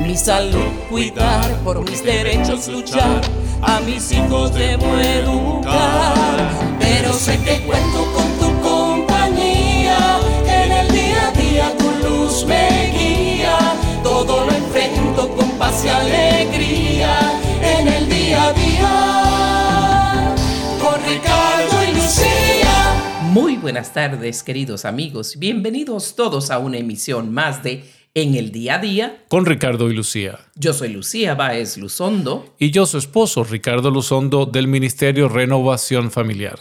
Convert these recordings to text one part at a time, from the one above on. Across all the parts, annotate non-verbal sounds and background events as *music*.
Mi salud cuidar, por mis derechos luchar. A mis hijos debo educar, pero sé que cuento con tu compañía, en el día a día tu luz me guía, todo lo enfrento con paz y alegría, en el día a día, con Ricardo y Lucía. Muy buenas tardes queridos amigos, bienvenidos todos a una emisión más de en el día a día. Con Ricardo y Lucía. Yo soy Lucía Báez Luzondo. Y yo su esposo, Ricardo Luzondo, del Ministerio Renovación Familiar.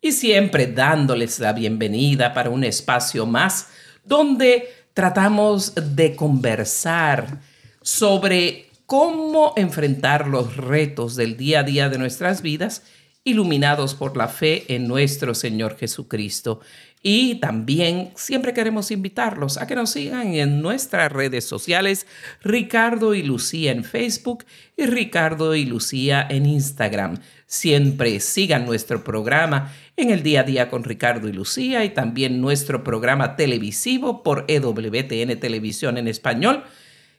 Y siempre dándoles la bienvenida para un espacio más donde tratamos de conversar sobre cómo enfrentar los retos del día a día de nuestras vidas iluminados por la fe en nuestro Señor Jesucristo. Y también siempre queremos invitarlos a que nos sigan en nuestras redes sociales, Ricardo y Lucía en Facebook y Ricardo y Lucía en Instagram. Siempre sigan nuestro programa en el día a día con Ricardo y Lucía y también nuestro programa televisivo por EWTN Televisión en Español,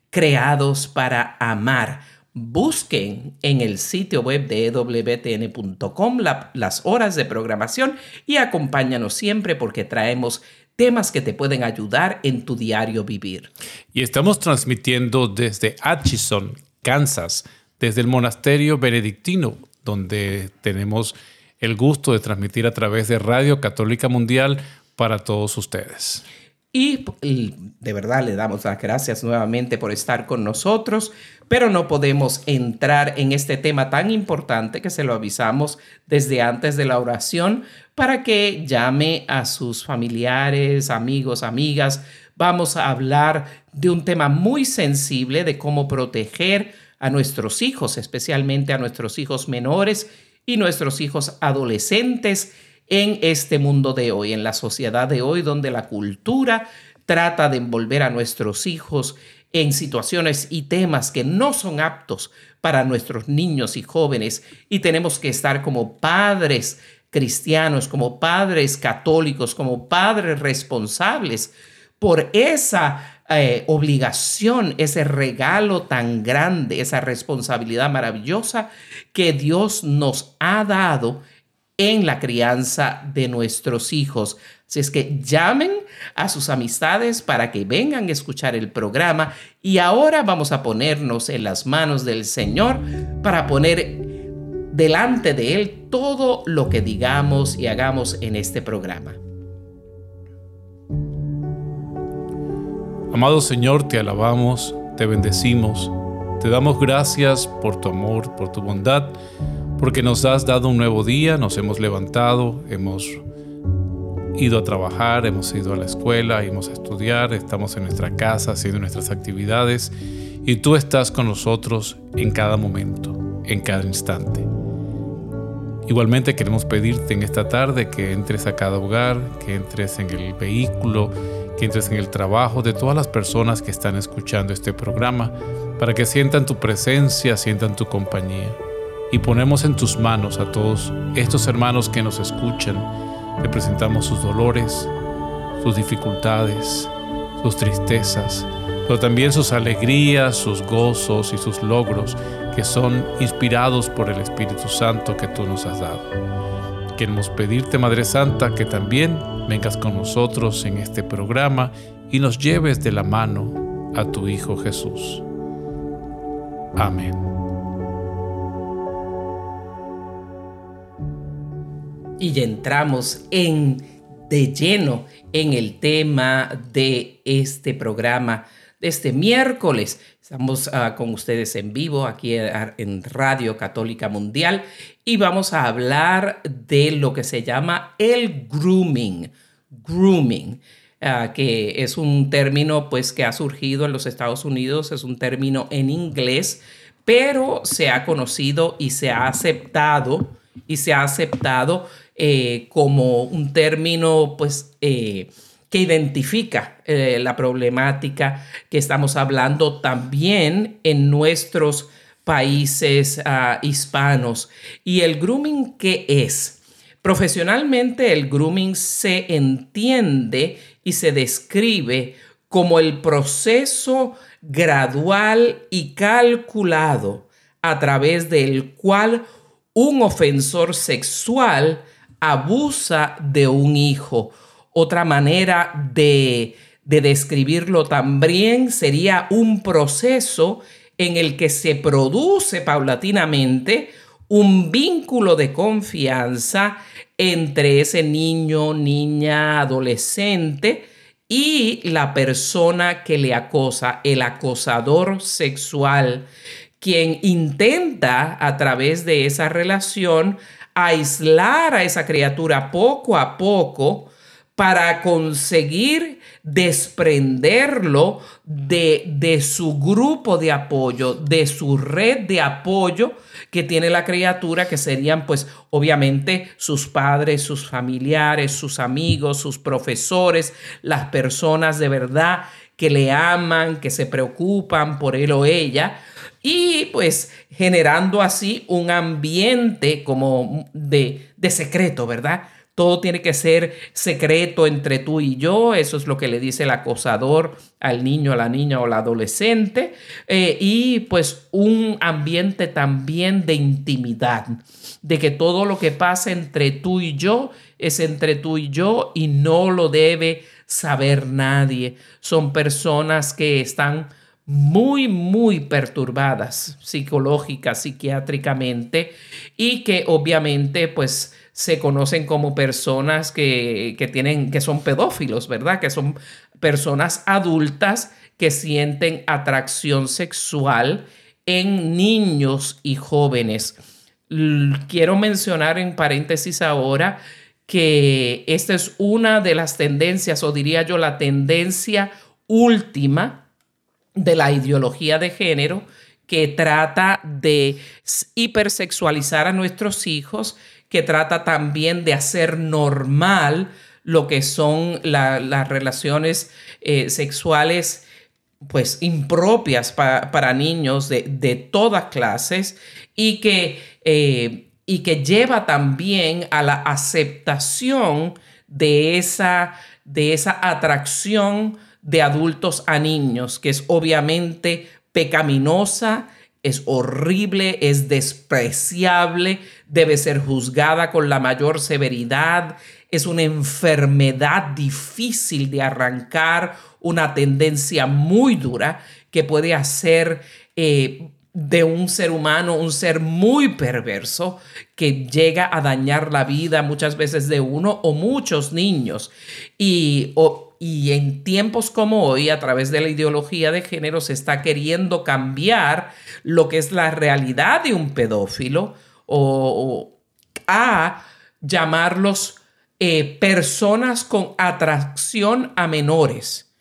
Creados para Amar Busquen en el sitio web de ewtn.com las horas de programación y acompáñanos siempre porque traemos temas que te pueden ayudar en tu diario vivir. Y estamos transmitiendo desde Atchison, Kansas, desde el monasterio benedictino, donde tenemos el gusto de transmitir a través de Radio Católica Mundial para todos ustedes. Y, de verdad le damos las gracias nuevamente por estar con nosotros, pero no podemos entrar en este tema tan importante que se lo avisamos desde antes de la oración para que llame a sus familiares, amigos, amigas. Vamos a hablar de un tema muy sensible de cómo proteger a nuestros hijos, especialmente a nuestros hijos menores y nuestros hijos adolescentes en este mundo de hoy, en la sociedad de hoy, donde la cultura trata de envolver a nuestros hijos en situaciones y temas que no son aptos para nuestros niños y jóvenes. Y tenemos que estar como padres cristianos, como padres católicos, como padres responsables por esa eh, obligación, ese regalo tan grande, esa responsabilidad maravillosa que Dios nos ha dado en la crianza de nuestros hijos. Así es que llamen a sus amistades para que vengan a escuchar el programa y ahora vamos a ponernos en las manos del Señor para poner delante de Él todo lo que digamos y hagamos en este programa. Amado Señor, te alabamos, te bendecimos, te damos gracias por tu amor, por tu bondad porque nos has dado un nuevo día, nos hemos levantado, hemos ido a trabajar, hemos ido a la escuela, hemos a estudiar, estamos en nuestra casa haciendo nuestras actividades y tú estás con nosotros en cada momento, en cada instante. Igualmente queremos pedirte en esta tarde que entres a cada hogar, que entres en el vehículo, que entres en el trabajo de todas las personas que están escuchando este programa, para que sientan tu presencia, sientan tu compañía y ponemos en tus manos a todos estos hermanos que nos escuchan. Le presentamos sus dolores, sus dificultades, sus tristezas, pero también sus alegrías, sus gozos y sus logros que son inspirados por el Espíritu Santo que tú nos has dado. Queremos pedirte, Madre Santa, que también vengas con nosotros en este programa y nos lleves de la mano a tu Hijo Jesús. Amén. Y ya entramos en de lleno en el tema de este programa de este miércoles. Estamos ah, con ustedes en vivo aquí en Radio Católica Mundial y vamos a hablar de lo que se llama el grooming. Grooming. Ah, que es un término pues que ha surgido en los Estados Unidos, es un término en inglés, pero se ha conocido y se ha aceptado y se ha aceptado eh, como un término pues eh, que identifica eh, la problemática que estamos hablando también en nuestros países ah, hispanos. ¿Y el grooming qué es? Profesionalmente el grooming se entiende y se describe como el proceso gradual y calculado a través del cual un ofensor sexual abusa de un hijo. Otra manera de, describirlo también sería un proceso en el que se produce paulatinamente un vínculo de confianza entre ese niño, niña, adolescente, y la persona que le acosa, el acosador sexual, quien intenta a través de esa relación aislar a esa criatura poco a poco para conseguir desprenderlo de, de, su grupo de apoyo, de su red de apoyo que tiene la criatura, que serían pues obviamente sus padres, sus familiares, sus amigos, sus profesores, las personas de verdad que le aman, que se preocupan por él o ella, y pues generando así un ambiente como de, de secreto, ¿verdad? Todo tiene que ser secreto entre tú y yo. Eso es lo que le dice el acosador al niño, a la niña o al adolescente. Eh, y pues un ambiente también de intimidad, de que todo lo que pasa entre tú y yo es entre tú y yo y no lo debe saber nadie. Son personas que están muy, muy perturbadas psicológica, psiquiátricamente y que obviamente pues se conocen como personas que, tienen, que son pedófilos, ¿verdad? Que son personas adultas que sienten atracción sexual en niños y jóvenes. Quiero mencionar en paréntesis ahora que esta es una de las tendencias, o diría yo la tendencia última de la ideología de género que trata de hipersexualizar a nuestros hijos, que trata también de hacer normal lo que son las relaciones eh, sexuales pues impropias para niños de, todas clases y que, eh, y que lleva también a la aceptación de esa, de esa atracción de adultos a niños, que es obviamente pecaminosa, es horrible, es despreciable, debe ser juzgada con la mayor severidad, es una enfermedad difícil de arrancar, una tendencia muy dura que puede hacer eh, de un ser humano un ser muy perverso que llega a dañar la vida muchas veces de uno o muchos niños. Y y en tiempos como hoy, a través de la ideología de género, se está queriendo cambiar lo que es la realidad de un pedófilo o, a llamarlos eh, personas con atracción a menores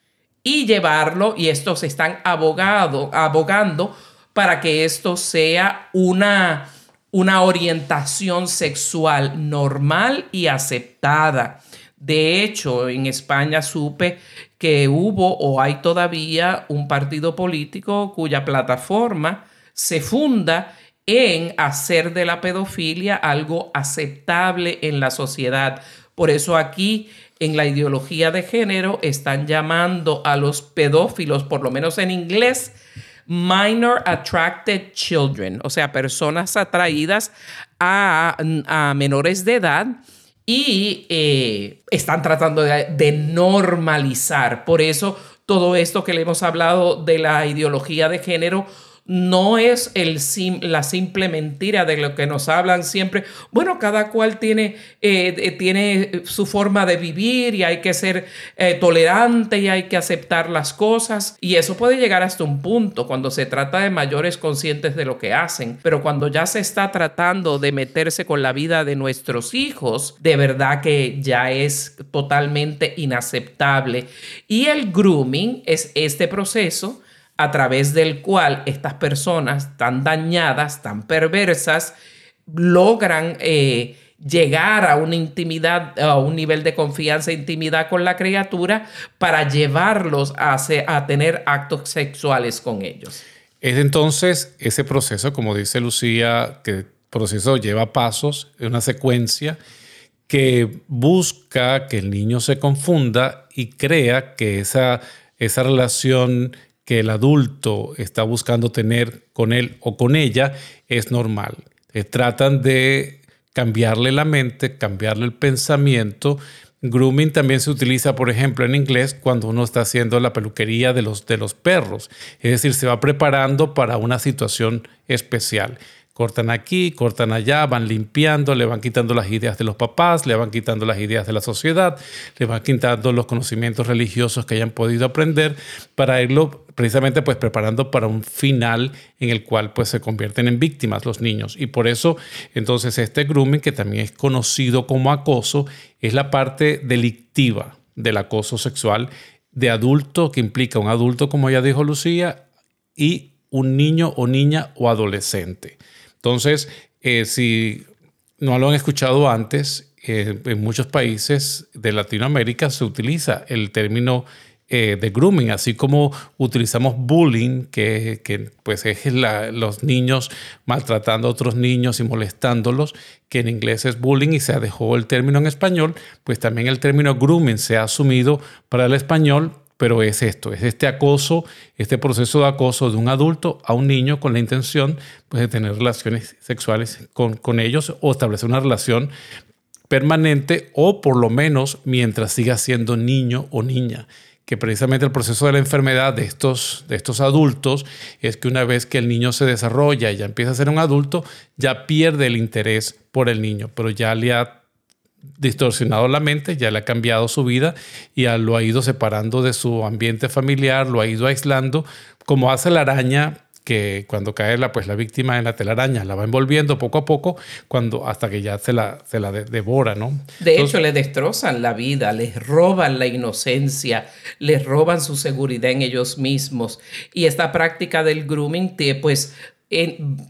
y llevarlo, y estos están abogado, abogando para que esto sea una, una orientación sexual normal y aceptada. De hecho, en España supe que hubo o hay todavía un partido político cuya plataforma se funda en hacer de la pedofilia algo aceptable en la sociedad. Por eso aquí en la ideología de género están llamando a los pedófilos, por lo menos en inglés, minor attracted children, o sea, personas atraídas a, a menores de edad y eh, están tratando de, normalizar. Por eso todo esto que le hemos hablado de la ideología de género no es el la simple mentira de lo que nos hablan siempre. Bueno, cada cual tiene, eh, eh, tiene su forma de vivir y hay que ser eh, tolerante y hay que aceptar las cosas. Y eso puede llegar hasta un punto cuando se trata de mayores conscientes de lo que hacen. Pero cuando ya se está tratando de meterse con la vida de nuestros hijos, de verdad que ya es totalmente inaceptable. Y el grooming es este proceso a través del cual estas personas tan dañadas, tan perversas, logran eh, llegar a una intimidad, a un nivel de confianza e intimidad con la criatura para llevarlos a, a tener actos sexuales con ellos. Es entonces ese proceso, como dice Lucía, que el proceso lleva pasos, es una secuencia que busca que el niño se confunda y crea que esa, esa relación que el adulto está buscando tener con él o con ella es normal. Eh, tratan de cambiarle la mente, cambiarle el pensamiento. Grooming también se utiliza, por ejemplo, en inglés cuando uno está haciendo la peluquería de los, de los perros. Es decir, se va preparando para una situación especial. Cortan aquí, cortan allá, van limpiando, le van quitando las ideas de los papás, le van quitando las ideas de la sociedad, le van quitando los conocimientos religiosos que hayan podido aprender para irlo precisamente pues preparando para un final en el cual pues se convierten en víctimas los niños. Y por eso entonces este grooming que también es conocido como acoso es la parte delictiva del acoso sexual de adulto que implica un adulto como ya dijo Lucía y un niño o niña o adolescente. Entonces, eh, si no lo han escuchado antes, eh, en muchos países de Latinoamérica se utiliza el término eh, de grooming, así como utilizamos bullying, que, pues es los niños maltratando a otros niños y molestándolos, que en inglés es bullying y se dejó el término en español, pues también el término grooming se ha asumido para el español pero es esto, es este acoso, este proceso de acoso de un adulto a un niño con la intención pues, de tener relaciones sexuales con, con ellos o establecer una relación permanente o por lo menos mientras siga siendo niño o niña. Que precisamente el proceso de la enfermedad de estos, de estos adultos es que una vez que el niño se desarrolla y ya empieza a ser un adulto, ya pierde el interés por el niño, pero ya le ha distorsionado la mente, ya le ha cambiado su vida y lo ha ido separando de su ambiente familiar, lo ha ido aislando, como hace la araña que cuando cae la, pues, la víctima en la telaraña la va envolviendo poco a poco cuando, hasta que ya se la, se la devora, ¿no? De hecho, le destrozan la vida, les roban la inocencia, les roban su seguridad en ellos mismos. Y esta práctica del grooming, pues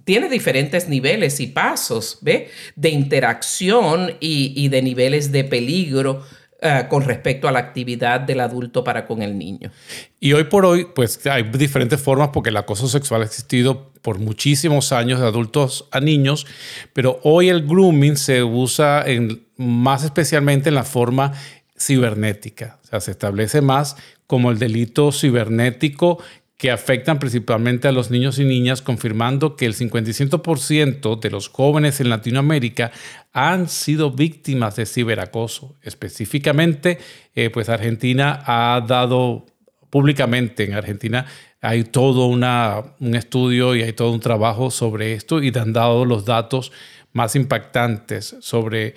tiene diferentes niveles y pasos ¿ve? de interacción y, de niveles de peligro eh, con respecto a la actividad del adulto para con el niño. Y hoy por hoy, pues hay diferentes formas porque el acoso sexual ha existido por muchísimos años de adultos a niños, pero hoy el grooming se usa en, más especialmente en la forma cibernética. O sea, se establece más como el delito cibernético que afectan principalmente a los niños y niñas, confirmando que el 55% de los jóvenes en Latinoamérica han sido víctimas de ciberacoso. Específicamente, eh, pues Argentina ha dado públicamente, en Argentina hay todo un estudio y hay todo un trabajo sobre esto y han dado los datos más impactantes sobre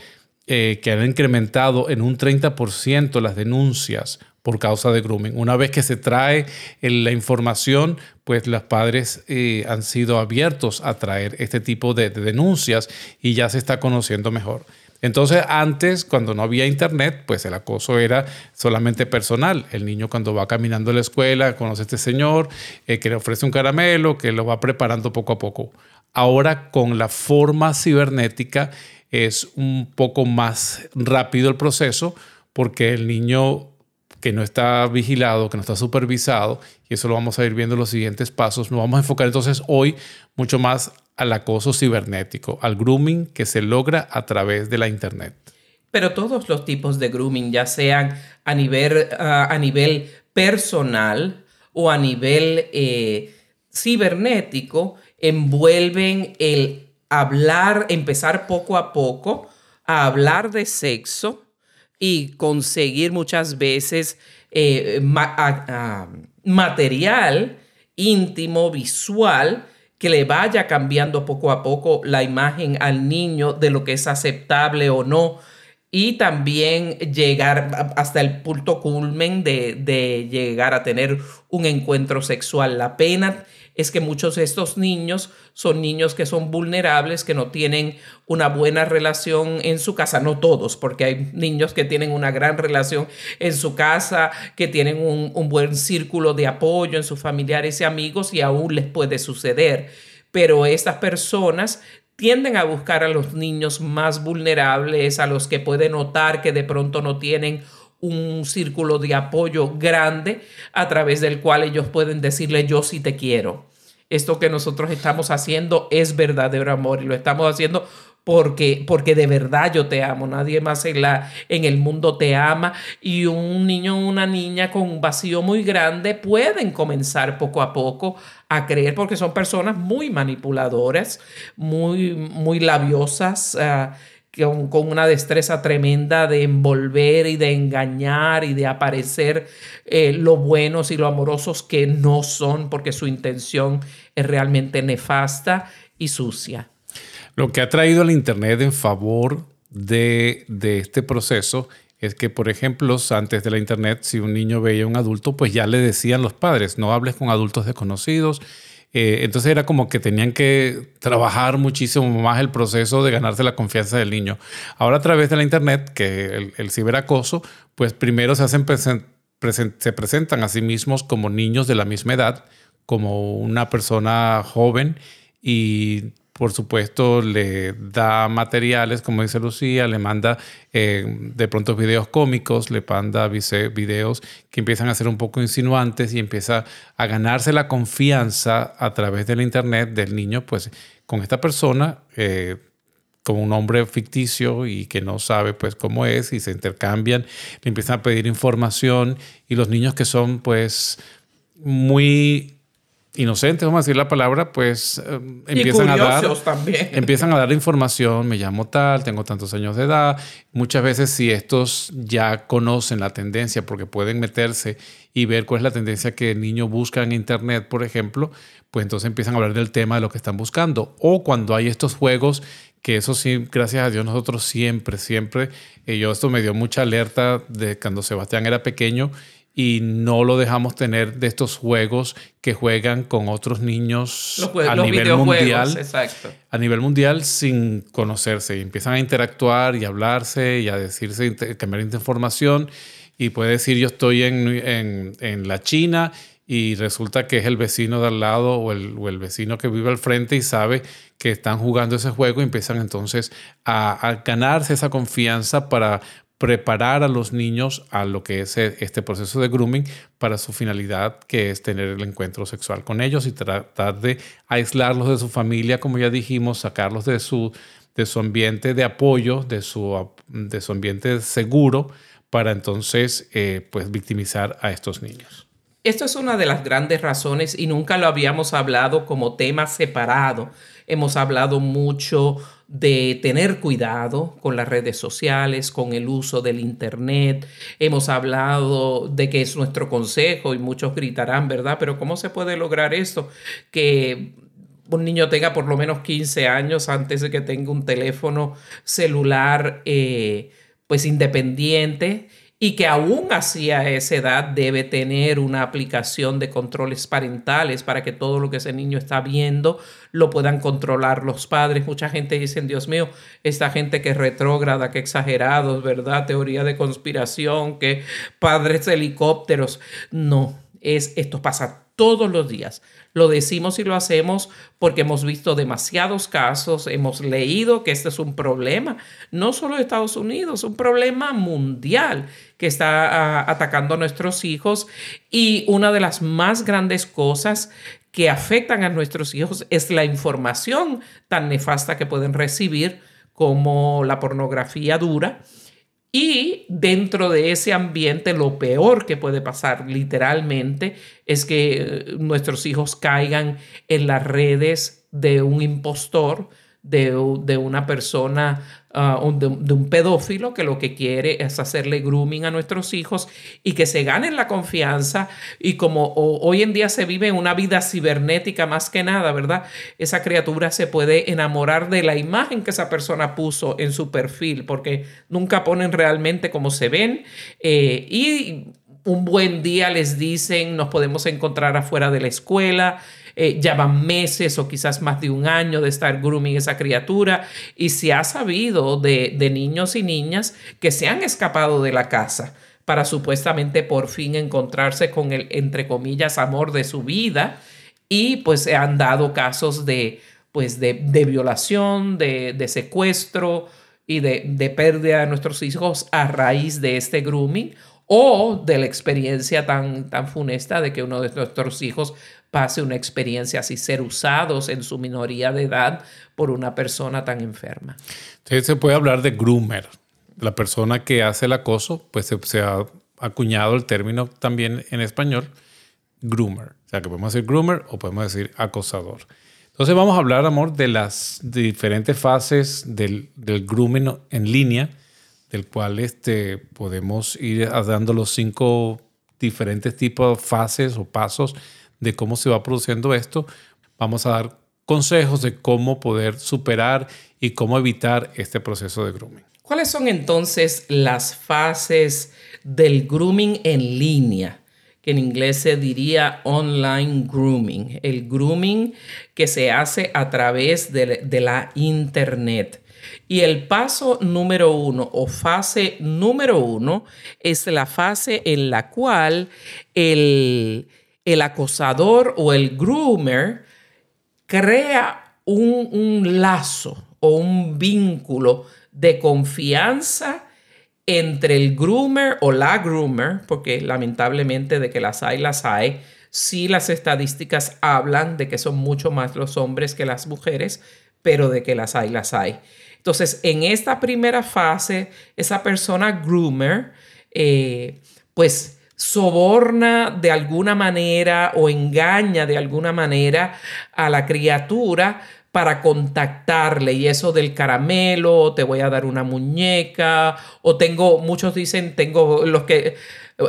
eh, que han incrementado en un 30% las denuncias por causa de grooming. Una vez que se trae la información, pues los padres eh, han sido abiertos a traer este tipo de, denuncias y ya se está conociendo mejor. Entonces, antes, cuando no había internet, pues el acoso era solamente personal. El niño cuando va caminando a la escuela, conoce a este señor, eh, que le ofrece un caramelo, que lo va preparando poco a poco. Ahora, con la forma cibernética, es un poco más rápido el proceso porque el niño que no está vigilado, que no está supervisado, y eso lo vamos a ir viendo en los siguientes pasos. Nos vamos a enfocar entonces hoy mucho más al acoso cibernético, al grooming que se logra a través de la Internet. Pero todos los tipos de grooming, ya sean a nivel, ah, a nivel personal o a nivel eh, cibernético, envuelven el hablar, empezar poco a poco a hablar de sexo, y conseguir muchas veces eh, material íntimo, visual, que le vaya cambiando poco a poco la imagen al niño de lo que es aceptable o no. y también llegar hasta el punto culmen de, de llegar a tener un encuentro sexual. La pena es que muchos de estos niños son niños que son vulnerables, que no tienen una buena relación en su casa, no todos, porque hay niños que tienen una gran relación en su casa, que tienen un, buen círculo de apoyo en sus familiares y amigos y aún les puede suceder. Pero estas personas tienden a buscar a los niños más vulnerables, a los que pueden notar que de pronto no tienen un círculo de apoyo grande a través del cual ellos pueden decirle yo sí te quiero. Esto que nosotros estamos haciendo es verdadero amor y lo estamos haciendo porque, porque de verdad yo te amo. Nadie más en, la, en el mundo te ama y un niño o una niña con un vacío muy grande pueden comenzar poco a poco a creer porque son personas muy manipuladoras, muy, muy labiosas. Ah, con, una destreza tremenda de envolver y de engañar y de aparecer eh, lo buenos y lo amorosos que no son porque su intención es realmente nefasta y sucia. Lo que ha traído el Internet en favor de, de este proceso es que, por ejemplo, antes de la Internet, si un niño veía a un adulto, pues ya le decían los padres, no hables con adultos desconocidos, eh, entonces era como que tenían que trabajar muchísimo más el proceso de ganarse la confianza del niño. Ahora a través de la internet, que el, ciberacoso, pues primero se hacen se presentan a sí mismos como niños de la misma edad, como una persona joven y por supuesto, le da materiales, como dice Lucía, le manda eh, de pronto videos cómicos, le manda videos que empiezan a ser un poco insinuantes y empieza a ganarse la confianza a través del Internet del niño, pues con esta persona. Eh, como un hombre ficticio y que no sabe pues cómo es y se intercambian, le empiezan a pedir información y los niños que son pues muy inocentes, vamos a decir la palabra, pues eh, empiezan a dar también. empiezan a dar información, me llamo tal, tengo tantos años de edad. Muchas veces si estos ya conocen la tendencia porque pueden meterse y ver cuál es la tendencia que el niño busca en internet, por ejemplo, pues entonces empiezan a hablar del tema de lo que están buscando. O cuando hay estos juegos que eso sí, gracias a Dios nosotros siempre, siempre, eh, yo esto me dio mucha alerta de cuando Sebastián era pequeño y no lo dejamos tener de estos juegos que juegan con otros niños a nivel mundial. Exacto. A nivel mundial sin conocerse. Y empiezan a interactuar y a hablarse y a decirse, cambiar información. Y puede decir, yo estoy en, en, la China y resulta que es el vecino de al lado o el, o el, vecino que vive al frente y sabe que están jugando ese juego y empiezan entonces a, a ganarse esa confianza para preparar a los niños a lo que es e, este proceso de grooming para su finalidad, que es tener el encuentro sexual con ellos y tratar de aislarlos de su familia, como ya dijimos, sacarlos de su, de su ambiente de apoyo, de su, de su ambiente seguro, para entonces eh, pues victimizar a estos niños. Esto es una de las grandes razones y nunca lo habíamos hablado como tema separado. Hemos hablado mucho de tener cuidado con las redes sociales, con el uso del Internet. Hemos hablado de que es nuestro consejo y muchos gritarán, ¿verdad? Pero ¿cómo se puede lograr esto? Que un niño tenga por lo menos 15 años antes de que tenga un teléfono celular eh, pues independiente y que aún así a esa edad debe tener una aplicación de controles parentales para que todo lo que ese niño está viendo lo puedan controlar los padres. Mucha gente dice, Dios mío, esta gente que retrógrada, que exagerados, ¿verdad? Teoría de conspiración, que padres helicópteros. No, es, esto pasa todos los días. Lo decimos y lo hacemos porque hemos visto demasiados casos, hemos leído que este es un problema, no solo de Estados Unidos, un problema mundial que está ah, atacando a nuestros hijos y una de las más grandes cosas que afectan a nuestros hijos es la información tan nefasta que pueden recibir como la pornografía dura y dentro de ese ambiente lo peor que puede pasar literalmente es que eh, nuestros hijos caigan en las redes de un impostor, de, de una persona Ah, de, un pedófilo que lo que quiere es hacerle grooming a nuestros hijos y que se ganen la confianza y como hoy en día se vive una vida cibernética más que nada, ¿verdad? Esa criatura se puede enamorar de la imagen que esa persona puso en su perfil porque nunca ponen realmente cómo se ven eh, y un buen día les dicen nos podemos encontrar afuera de la escuela eh, ya van meses o quizás más de un año de estar grooming esa criatura y se ha sabido de, niños y niñas que se han escapado de la casa para supuestamente por fin encontrarse con el, entre comillas, amor de su vida y pues se han dado casos de, pues de, violación, de, secuestro y de, de pérdida de nuestros hijos a raíz de este grooming o de la experiencia tan, tan funesta de que uno de nuestros hijos pase una experiencia así, ser usados en su minoría de edad por una persona tan enferma. Entonces se puede hablar de groomer, la persona que hace el acoso, pues se, ha acuñado el término también en español, groomer. O sea que podemos decir groomer o podemos decir acosador. Entonces vamos a hablar, amor, de las diferentes fases del, del grooming en línea, del cual este, podemos ir dando los cinco diferentes tipos de fases o pasos de cómo se va produciendo esto, vamos a dar consejos de cómo poder superar y cómo evitar este proceso de grooming. ¿Cuáles son entonces las fases del grooming en línea? que en inglés se diría online grooming, el grooming que se hace a través de, de, la internet. Y el paso número uno o fase número uno es la fase en la cual el, el acosador o el groomer crea un, lazo o un vínculo de confianza entre el groomer o la groomer, porque lamentablemente de que las hay, las hay, sí las estadísticas hablan de que son mucho más los hombres que las mujeres, pero de que las hay, las hay. Entonces, en esta primera fase, esa persona groomer, eh, pues soborna de alguna manera o engaña de alguna manera a la criatura para contactarle. Y eso del caramelo, te voy a dar una muñeca o tengo, muchos dicen, tengo los que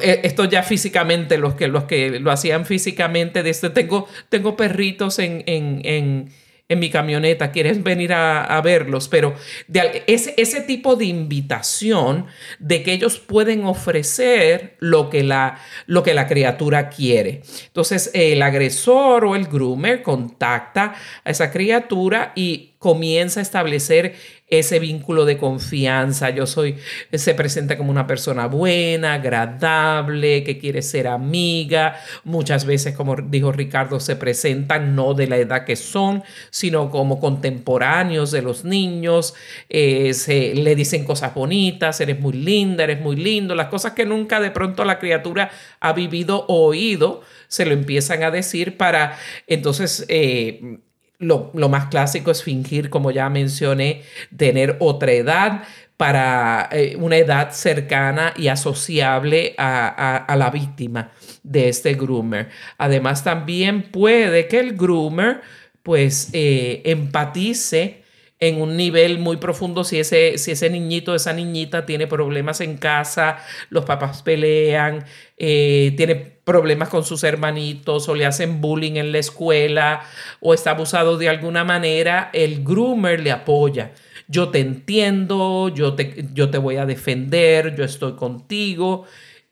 eh, esto ya físicamente, los que, los que lo hacían físicamente, de este, tengo, tengo perritos en, en en mi camioneta, quieres venir a, verlos, pero de, ese, ese tipo de invitación de que ellos pueden ofrecer lo que la, lo que la criatura quiere. Entonces, el agresor o el groomer contacta a esa criatura y comienza a establecer ese vínculo de confianza. Yo soy, se presenta como una persona buena, agradable, que quiere ser amiga. Muchas veces, como dijo Ricardo, se presentan no de la edad que son, sino como contemporáneos de los niños. Eh, se, le dicen cosas bonitas, eres muy linda, eres muy lindo, las cosas que nunca de pronto la criatura ha vivido o oído se lo empiezan a decir para entonces eh, lo, más clásico es fingir, como ya mencioné, tener otra edad para eh, una edad cercana y asociable a, la víctima de este groomer. Además, también puede que el groomer pues eh, empatice en un nivel muy profundo si ese, si ese niñito, esa niñita tiene problemas en casa, los papás pelean, eh, tiene problemas con sus hermanitos o le hacen bullying en la escuela o está abusado de alguna manera, el groomer le apoya. Yo te entiendo, yo te, yo te voy a defender, yo estoy contigo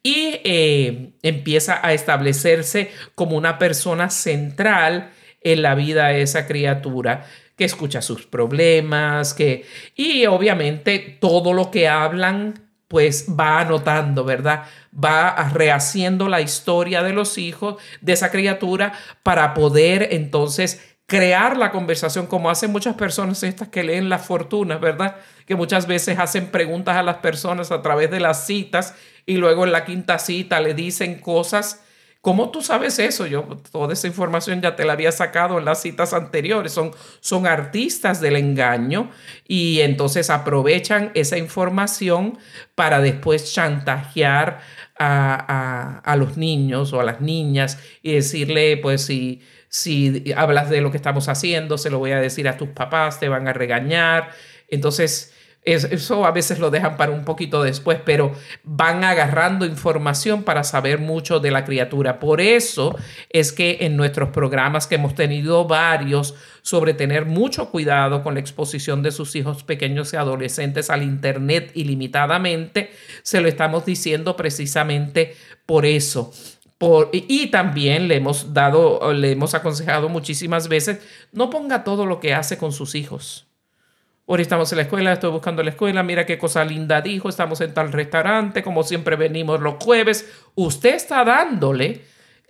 y eh, empieza a establecerse como una persona central en la vida de esa criatura que escucha sus problemas, que y obviamente todo lo que hablan pues va anotando, ¿verdad? Va rehaciendo la historia de los hijos de esa criatura para poder entonces crear la conversación como hacen muchas personas estas que leen las fortunas, ¿verdad? Que muchas veces hacen preguntas a las personas a través de las citas y luego en la quinta cita le dicen cosas ¿Cómo tú sabes eso? Yo toda esa información ya te la había sacado en las citas anteriores. Son, son artistas del engaño y entonces aprovechan esa información para después chantajear a, a, los niños o a las niñas y decirle, pues si, si hablas de lo que estamos haciendo, se lo voy a decir a tus papás, te van a regañar. Entonces eso a veces lo dejan para un poquito después, pero van agarrando información para saber mucho de la criatura. Por eso es que en nuestros programas que hemos tenido varios sobre tener mucho cuidado con la exposición de sus hijos pequeños y adolescentes al Internet ilimitadamente, se lo estamos diciendo precisamente por eso. Y también le hemos dado, le hemos aconsejado muchísimas veces, no ponga todo lo que hace con sus hijos Hoy estamos en la escuela, estoy buscando la escuela, mira qué cosa linda dijo, estamos en tal restaurante, como siempre venimos los jueves. Usted está dándole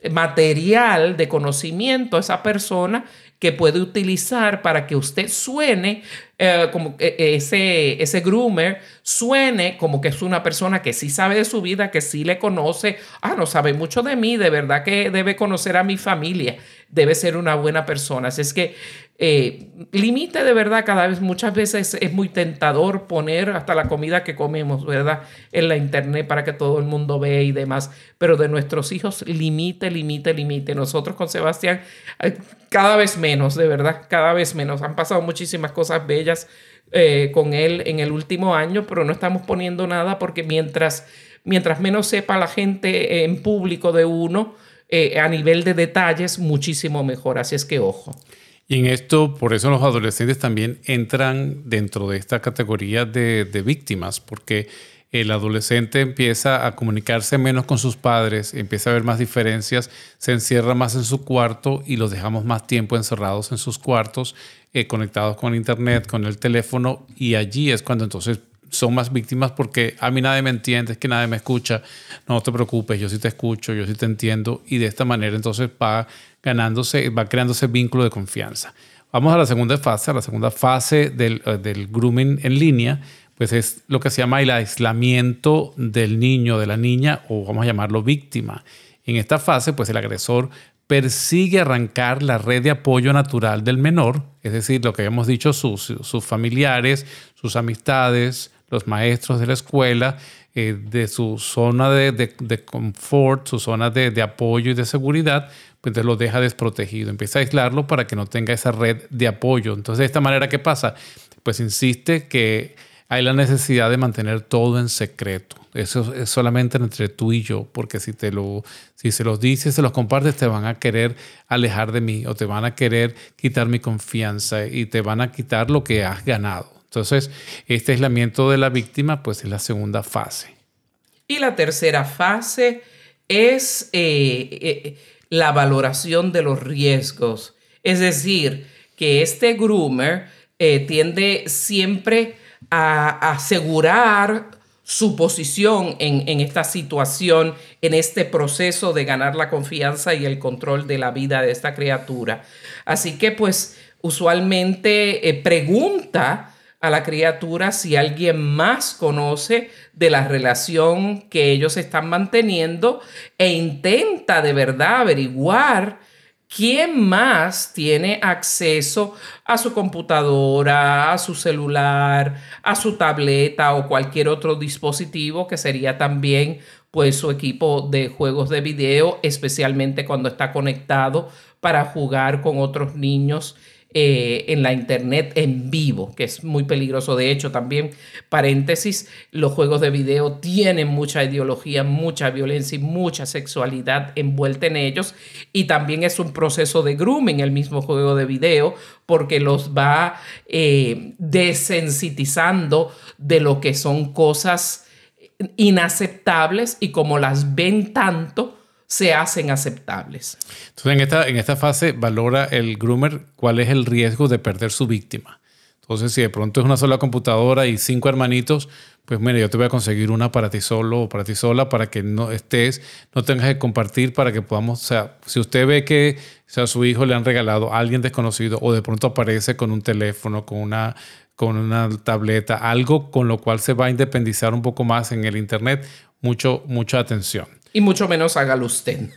material de conocimiento a esa persona que puede utilizar para que usted suene eh, como eh, ese, ese groomer suene como que es una persona que sí sabe de su vida, que sí le conoce, ah, no sabe mucho de mí, de verdad que debe conocer a mi familia, debe ser una buena persona. Así es que eh, limite de verdad cada vez, muchas veces es muy tentador poner hasta la comida que comemos, ¿verdad? En la internet para que todo el mundo vea y demás, pero de nuestros hijos limite, limite, limite. Nosotros con Sebastián cada vez menos, de verdad, cada vez menos. Han pasado muchísimas cosas bellas eh, con él en el último año, pero no estamos poniendo nada porque mientras, mientras menos sepa la gente en público de uno, eh, a nivel de detalles, muchísimo mejor. Así es que ojo. Y en esto, por eso los adolescentes también entran dentro de esta categoría de, víctimas, porque el adolescente empieza a comunicarse menos con sus padres, empieza a ver más diferencias, se encierra más en su cuarto y los dejamos más tiempo encerrados en sus cuartos, eh, conectados con internet, con el teléfono, y allí es cuando entonces son más víctimas porque a mí nadie me entiende, es que nadie me escucha, no te preocupes, yo sí te escucho, yo sí te entiendo, y de esta manera entonces va ganándose, va creándose vínculo de confianza. Vamos a la segunda fase, a la segunda fase del, eh, del grooming en línea, pues es lo que se llama el aislamiento del niño, de la niña, o vamos a llamarlo víctima. En esta fase, pues el agresor persigue arrancar la red de apoyo natural del menor, es decir, lo que habíamos dicho, sus, sus familiares, sus amistades, los maestros de la escuela, eh, de su zona de, de, confort, su zona de, de, apoyo y de seguridad, pues lo deja desprotegido, empieza a aislarlo para que no tenga esa red de apoyo. Entonces, de esta manera, ¿qué pasa? Pues insiste que hay la necesidad de mantener todo en secreto. Eso es solamente entre tú y yo, porque si, te lo, si se los dices, se los compartes, te van a querer alejar de mí o te van a querer quitar mi confianza y te van a quitar lo que has ganado. Entonces, este aislamiento de la víctima, pues es la segunda fase. Y la tercera fase es eh, eh, la valoración de los riesgos. Es decir, que este groomer eh, tiende siempre a asegurar su posición en, esta situación, en este proceso de ganar la confianza y el control de la vida de esta criatura. Así que pues usualmente pregunta a la criatura si alguien más conoce de la relación que ellos están manteniendo e intenta de verdad averiguar ¿Quién más tiene acceso a su computadora, a su celular, a su tableta o cualquier otro dispositivo que sería también pues su equipo de juegos de video, especialmente cuando está conectado para jugar con otros niños eh, en la internet en vivo, que es muy peligroso. De hecho, también, paréntesis, los juegos de video tienen mucha ideología, mucha violencia y mucha sexualidad envuelta en ellos. Y también es un proceso de grooming el mismo juego de video, porque los va eh, desensitizando de lo que son cosas inaceptables y como las ven tanto, se hacen aceptables. Entonces, en esta, en esta fase valora el groomer cuál es el riesgo de perder su víctima. Entonces, si de pronto es una sola computadora y cinco hermanitos, pues mira, yo te voy a conseguir una para ti solo o para ti sola para que no estés, no tengas que compartir para que podamos, o sea, si usted ve que a su hijo le han regalado a alguien desconocido o de pronto aparece con un teléfono, con una, con una tableta, algo con lo cual se va a independizar un poco más en el Internet, mucho, mucha atención y mucho menos hágalo usted.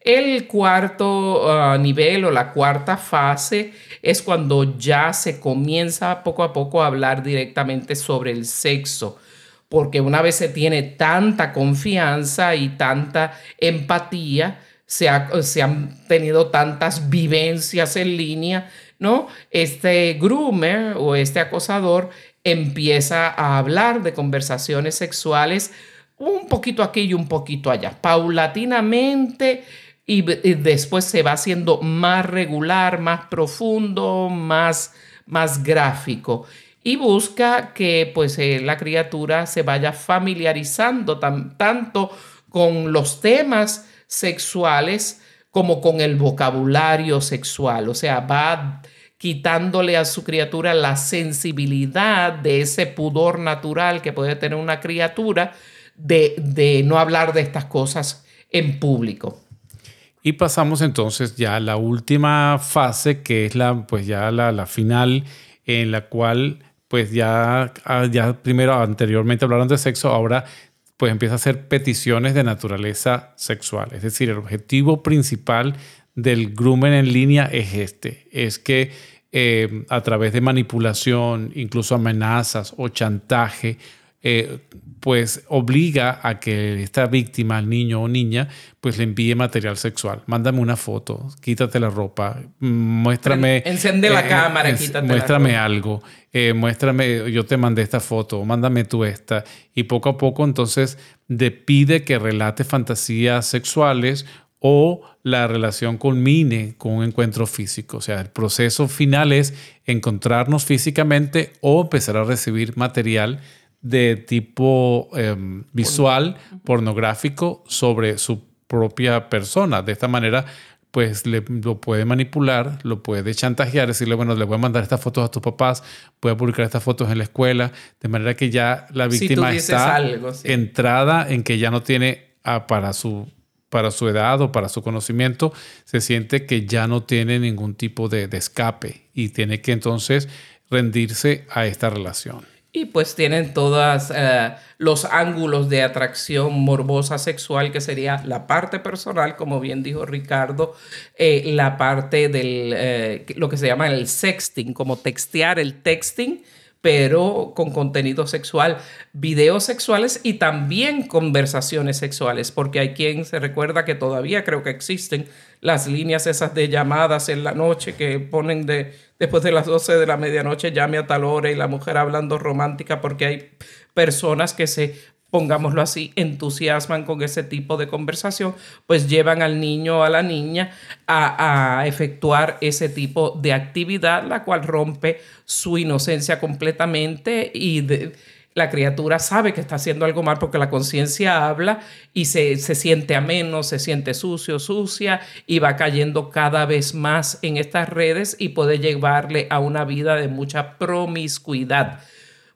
El cuarto ah, nivel o la cuarta fase es cuando ya se comienza poco a poco a hablar directamente sobre el sexo, porque una vez se tiene tanta confianza y tanta empatía, se, se han tenido tantas vivencias en línea, ¿no? Este groomer o este acosador empieza a hablar de conversaciones sexuales un poquito aquí y un poquito allá, paulatinamente y, después se va haciendo más regular, más profundo, más, más gráfico. Y busca que pues eh, la criatura se vaya familiarizando tanto con los temas sexuales como con el vocabulario sexual, o sea, va quitándole a su criatura la sensibilidad de ese pudor natural que puede tener una criatura de, no hablar de estas cosas en público. Y pasamos entonces ya a la última fase, que es la, pues ya la, la final, en la cual, pues ya, ah, ya primero anteriormente hablaron de sexo, ahora pues empieza a hacer peticiones de naturaleza sexual. Es decir, el objetivo principal del groomer en línea es este, es que eh, a través de manipulación, incluso amenazas o chantaje, eh, pues obliga a que esta víctima, el niño o niña, pues le envíe material sexual. Mándame una foto, quítate la ropa, muéstrame... Enciende la eh, cámara, quítate Muéstrame algo, eh, muéstrame, yo te mandé esta foto, mándame tú esta. Y poco a poco entonces le pide que relate fantasías sexuales o la relación culmine con un encuentro físico. O sea, el proceso final es encontrarnos físicamente o empezar a recibir material de tipo em, visual, pornográfico, sobre su propia persona. De esta manera, pues le, lo puede manipular, lo puede chantajear, decirle, bueno, le voy a mandar estas fotos a tus papás, voy a publicar estas fotos en la escuela, de manera que ya la víctima está entrada en que ya no tiene para su para su edad o para su conocimiento, se siente que ya no tiene ningún tipo de escape y tiene que entonces rendirse a esta relación. Y pues tienen todos eh, los ángulos de atracción morbosa sexual, que sería la parte personal, como bien dijo Ricardo, eh, la parte del, eh, lo que se llama el sexting, como textear el texting, pero con contenido sexual, videos sexuales y también conversaciones sexuales, porque hay quien se recuerda que todavía creo que existen las líneas esas de llamadas en la noche que ponen de después de las 12 de la medianoche llame a tal hora y la mujer hablando romántica porque hay personas que se pongámoslo así, entusiasman con ese tipo de conversación, pues llevan al niño o a la niña a, efectuar ese tipo de actividad, la cual rompe su inocencia completamente y la criatura sabe que está haciendo algo mal porque la conciencia habla y se, se, siente ameno, se siente sucio, sucia y va cayendo cada vez más en estas redes y puede llevarle a una vida de mucha promiscuidad.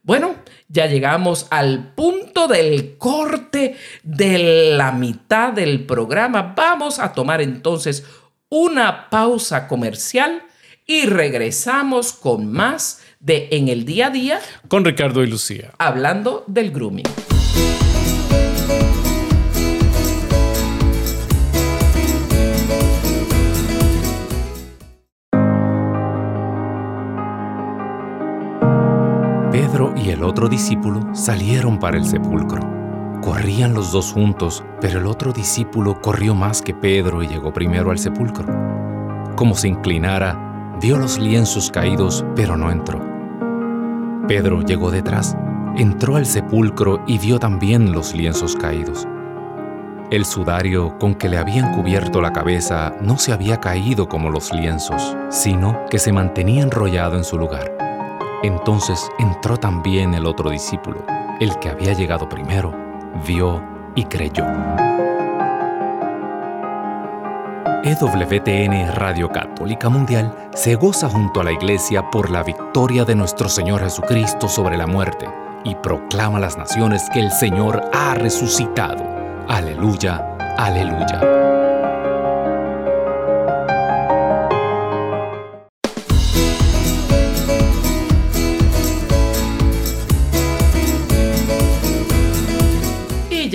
Bueno, ya llegamos al punto del corte de la mitad del programa. Vamos a tomar entonces una pausa comercial y regresamos con más de En el Día a Día con Ricardo y Lucía. Hablando del grooming. Otro discípulo salieron para el sepulcro. Corrían los dos juntos, pero el otro discípulo corrió más que Pedro y llegó primero al sepulcro. Como se inclinara, vio los lienzos caídos, pero no entró. Pedro llegó detrás, entró al sepulcro y vio también los lienzos caídos. El sudario con que le habían cubierto la cabeza no se había caído como los lienzos, sino que se mantenía enrollado en su lugar. Entonces entró también el otro discípulo, el que había llegado primero, vio y creyó. EWTN Radio Católica Mundial se goza junto a la Iglesia por la victoria de nuestro Señor Jesucristo sobre la muerte y proclama a las naciones que el Señor ha resucitado. Aleluya, aleluya.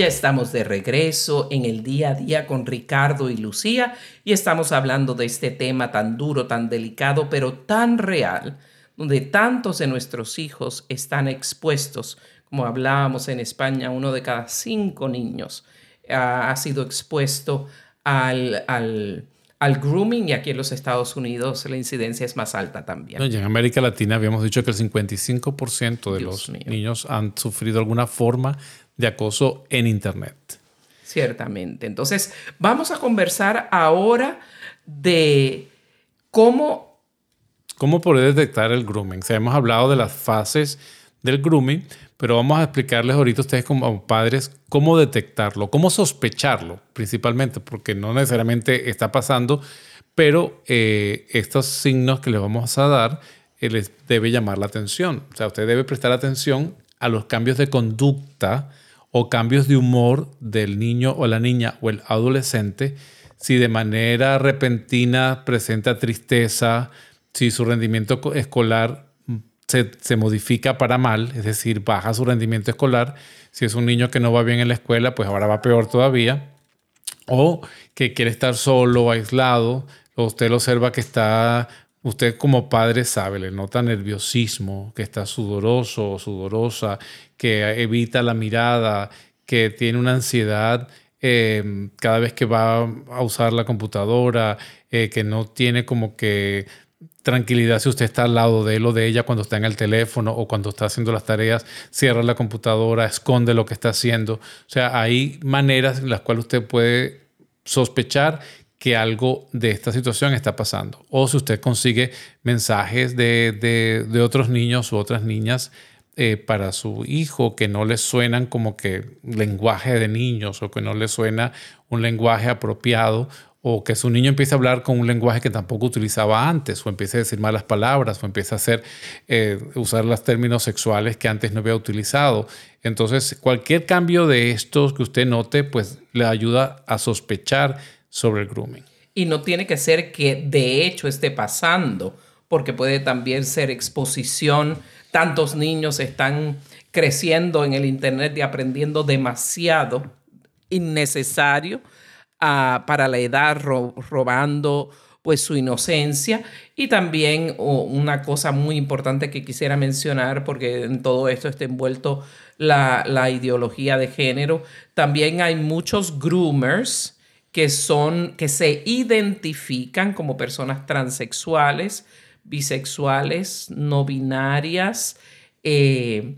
Ya estamos de regreso en el día a día con Ricardo y Lucía y estamos hablando de este tema tan duro, tan delicado, pero tan real, donde tantos de nuestros hijos están expuestos. Como hablábamos en España, uno de cada cinco niños ha, sido expuesto al, al, al grooming y aquí en los Estados Unidos la incidencia es más alta también. en América Latina habíamos dicho que el 55% de los niños han sufrido alguna forma de acoso en Internet. Ciertamente. Entonces, vamos a conversar ahora de cómo... ¿Cómo poder detectar el grooming? O hemos hablado de las fases del grooming, pero vamos a explicarles ahorita a ustedes como padres cómo detectarlo, cómo sospecharlo principalmente, porque no necesariamente está pasando, pero eh, estos signos que les vamos a dar eh, les debe llamar la atención. O sea, usted debe prestar atención a los cambios de conducta o cambios de humor del niño o la niña o el adolescente, si de manera repentina presenta tristeza, si su rendimiento escolar se, modifica para mal, es decir, baja su rendimiento escolar. Si es un niño que no va bien en la escuela, pues ahora va peor todavía. O que quiere estar solo, aislado, usted lo observa que está, usted como padre sabe, le nota nerviosismo, que está sudoroso o sudorosa, que evita la mirada, que tiene una ansiedad eh, cada vez que va a usar la computadora, eh, que no tiene como que tranquilidad si usted está al lado de él o de ella cuando está en el teléfono o cuando está haciendo las tareas, cierra la computadora, esconde lo que está haciendo. O sea, hay maneras en las cuales usted puede sospechar que algo de esta situación está pasando. O si usted consigue mensajes de, otros niños u otras niñas eh, para su hijo que no le suenan como que lenguaje de niños o que no le suena un lenguaje apropiado o que su niño empiece a hablar con un lenguaje que tampoco utilizaba antes, o empiece a decir malas palabras, o empiece a hacer, eh, usar los términos sexuales que antes no había utilizado. Entonces, cualquier cambio de estos que usted note, pues le ayuda a sospechar sobre el grooming. Y no tiene que ser que de hecho esté pasando, porque puede también ser exposición. Tantos niños están creciendo en el Internet y aprendiendo demasiado innecesario para la edad, robando pues su inocencia. Y también una cosa muy importante que quisiera mencionar, porque en todo esto está envuelto la, la ideología de género, también hay muchos groomers que son, que se identifican como personas transexuales, bisexuales, no binarias eh,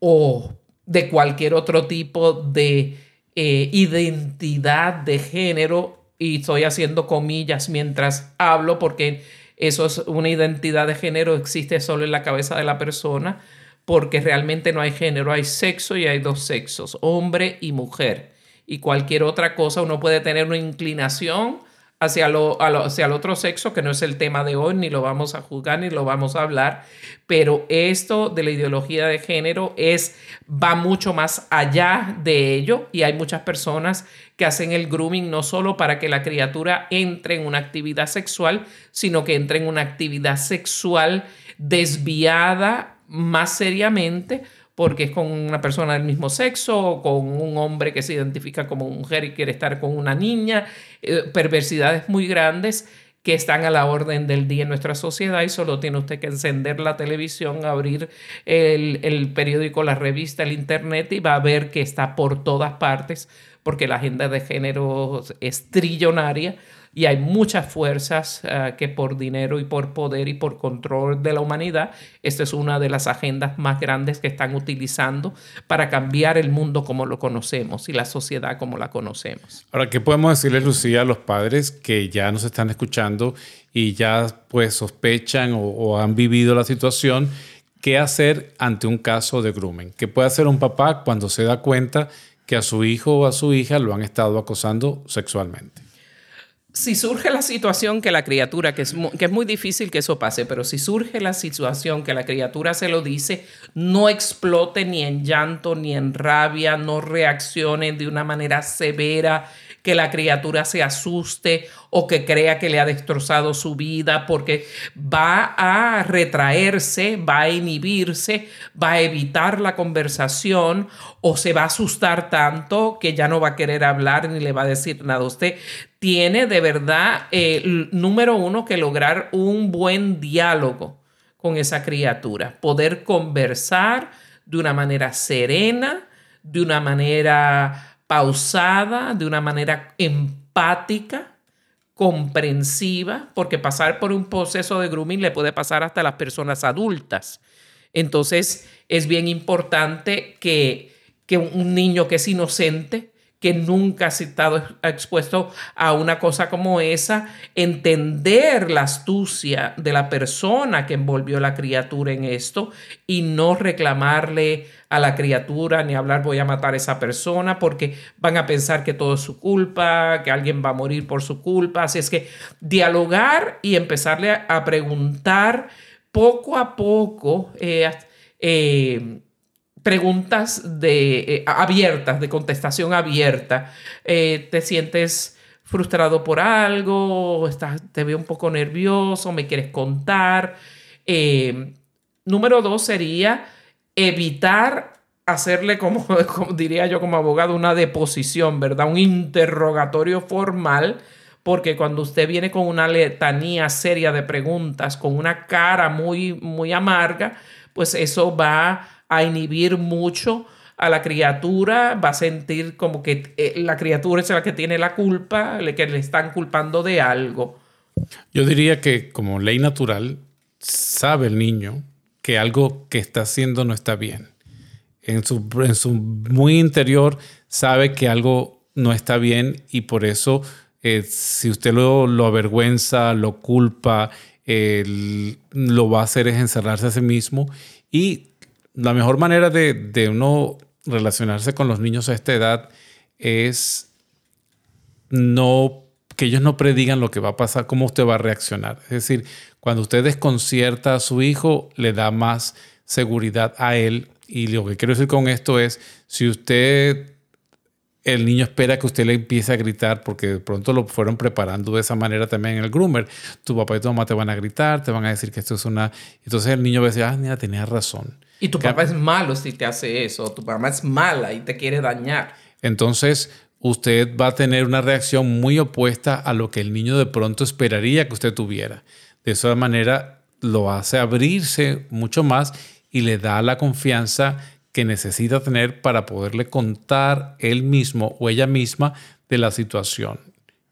o de cualquier otro tipo de eh, identidad de género, y estoy haciendo comillas mientras hablo porque eso es una identidad de género, existe solo en la cabeza de la persona, porque realmente no hay género, hay sexo y hay dos sexos, hombre y mujer. Y cualquier otra cosa, uno puede tener una inclinación hacia, lo, hacia el otro sexo, que no es el tema de hoy, ni lo vamos a juzgar, ni lo vamos a hablar, pero esto de la ideología de género es, va mucho más allá de ello y hay muchas personas que hacen el grooming no solo para que la criatura entre en una actividad sexual, sino que entre en una actividad sexual desviada más seriamente porque es con una persona del mismo sexo con un hombre que se identifica como mujer y quiere estar con una niña, eh, perversidades muy grandes que están a la orden del día en nuestra sociedad y solo tiene usted que encender la televisión, abrir el, el periódico, la revista, el internet y va a ver que está por todas partes porque la agenda de género es trillonaria y hay muchas fuerzas eh, que por dinero y por poder y por control de la humanidad, esta es una de las agendas más grandes que están utilizando para cambiar el mundo como lo conocemos y la sociedad como la conocemos. Ahora, ¿qué podemos decirle, Lucía, a los padres que ya nos están escuchando y ya pues sospechan o, o han vivido la situación? ¿Qué hacer ante un caso de grooming? ¿Qué puede hacer un papá cuando se da cuenta que a su hijo o a su hija lo han estado acosando sexualmente? Si surge la situación que la criatura, que es, que es muy difícil que eso pase, pero si surge la situación que la criatura se lo dice, no explote ni en llanto ni en rabia, no reaccione de una manera severa que la criatura se asuste o que crea que le ha destrozado su vida, porque va a retraerse, va a inhibirse, va a evitar la conversación o se va a asustar tanto que ya no va a querer hablar ni le va a decir nada. Usted tiene de verdad, eh, número uno, que lograr un buen diálogo con esa criatura, poder conversar de una manera serena, de una manera pausada, de una manera empática, comprensiva, porque pasar por un proceso de grooming le puede pasar hasta a las personas adultas. Entonces es bien importante que, que un niño que es inocente que nunca ha estado expuesto a una cosa como esa, entender la astucia de la persona que envolvió la criatura en esto y no reclamarle a la criatura ni hablar voy a matar a esa persona porque van a pensar que todo es su culpa, que alguien va a morir por su culpa. Así es que dialogar y empezarle a preguntar poco a poco. Eh, eh, preguntas de, eh, abiertas, de contestación abierta. Eh, te sientes frustrado por algo, estás, te veo un poco nervioso, me quieres contar. Eh, número dos sería evitar hacerle, como, *laughs* como, diría yo como abogado, una deposición, ¿verdad? Un interrogatorio formal, porque cuando usted viene con una letanía seria de preguntas, con una cara muy, muy amarga, pues eso va a inhibir mucho a la criatura, va a sentir como que eh, la criatura es la que tiene la culpa, que le están culpando de algo. Yo diría que como ley natural, sabe el niño que algo que está haciendo no está bien. En su, en su muy interior sabe que algo no está bien y por eso eh, si usted lo, lo, avergüenza, lo culpa, lo va a hacer es encerrarse a sí mismo y la mejor manera de, uno relacionarse con los niños a esta edad es no que ellos no predigan lo que va a pasar, cómo usted va a reaccionar. Es decir, cuando usted desconcierta a su hijo, le da más seguridad a él. Y lo que quiero decir con esto es, si usted, el niño espera que usted le empiece a gritar, porque de pronto lo fueron preparando de esa manera también en el groomer, tu papá y tu mamá te van a gritar, te van a decir que esto es una... Entonces el niño va a decir, ah, mira, tenía razón. Y tu papá es malo si te hace eso, tu mamá es mala y te quiere dañar. Entonces, usted va a tener una reacción muy opuesta a lo que el niño de pronto esperaría que usted tuviera. De esa manera lo hace abrirse mucho más y le da la confianza que necesita tener para poderle contar él mismo o ella misma de la situación.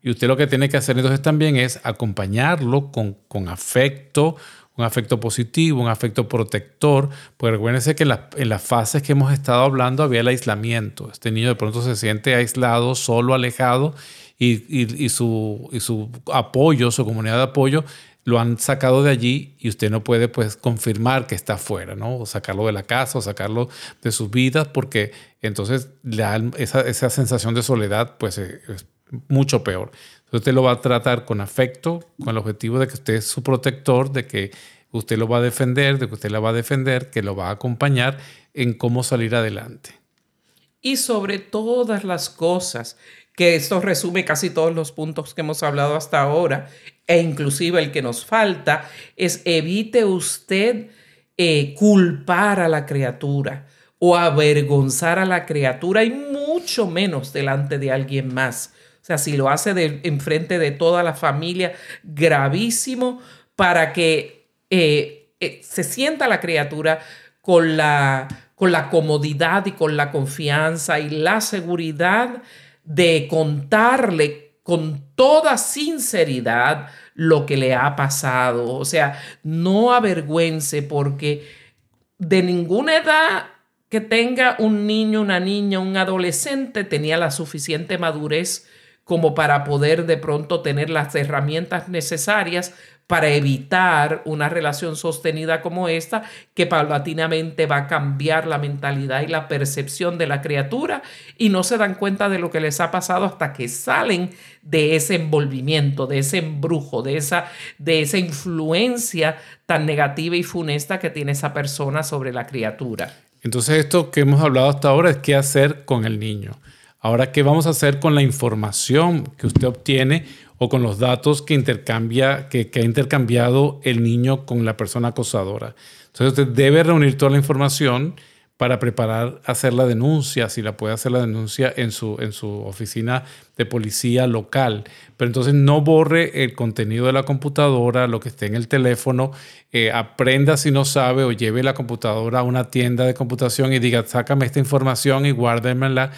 Y usted lo que tiene que hacer entonces también es acompañarlo con, con afecto, un afecto positivo, un afecto protector, pues recuérdense que en, las fases que hemos estado hablando había el aislamiento. Este niño de pronto se siente aislado, solo, alejado, y, su, y su apoyo, su comunidad de apoyo, lo han sacado de allí y usted no puede pues confirmar que está afuera, ¿no? O sacarlo de la casa o sacarlo de sus vidas porque entonces esa, esa sensación de soledad pues es mucho peor. Usted lo va a tratar con afecto, con el objetivo de que usted es su protector, de que usted lo va a defender, de que usted la va a defender, que lo va a acompañar en cómo salir adelante. Y sobre todas las cosas, que esto resume casi todos los puntos que hemos hablado hasta ahora, e inclusive el que nos falta, es evite usted eh, culpar a la criatura o avergonzar a la criatura y mucho menos delante de alguien más. Si lo hace de, en frente de toda la familia, gravísimo para que eh, eh, se sienta la criatura con la, con la comodidad y con la confianza y la seguridad de contarle con toda sinceridad lo que le ha pasado. O sea, no avergüence porque de ninguna edad que tenga un niño, una niña, un adolescente tenía la suficiente madurez como para poder de pronto tener las herramientas necesarias para evitar una relación sostenida como esta, que paulatinamente va a cambiar la mentalidad y la percepción de la criatura y no se dan cuenta de lo que les ha pasado hasta que salen de ese envolvimiento, de ese embrujo, de esa, de esa influencia tan negativa y funesta que tiene esa persona sobre la criatura. Entonces esto que hemos hablado hasta ahora es qué hacer con el niño. Ahora, ¿qué vamos a hacer con la información que usted obtiene o con los datos que, intercambia, que, ha intercambiado el niño con la persona acosadora? Entonces, usted debe reunir toda la información para preparar hacer la denuncia, si la puede hacer la denuncia en su, en su oficina de policía local. Pero entonces no borre el contenido de la computadora, lo que esté en el teléfono, eh, aprenda si no sabe o lleve la computadora a una tienda de computación y diga, sácame esta información y guárdemela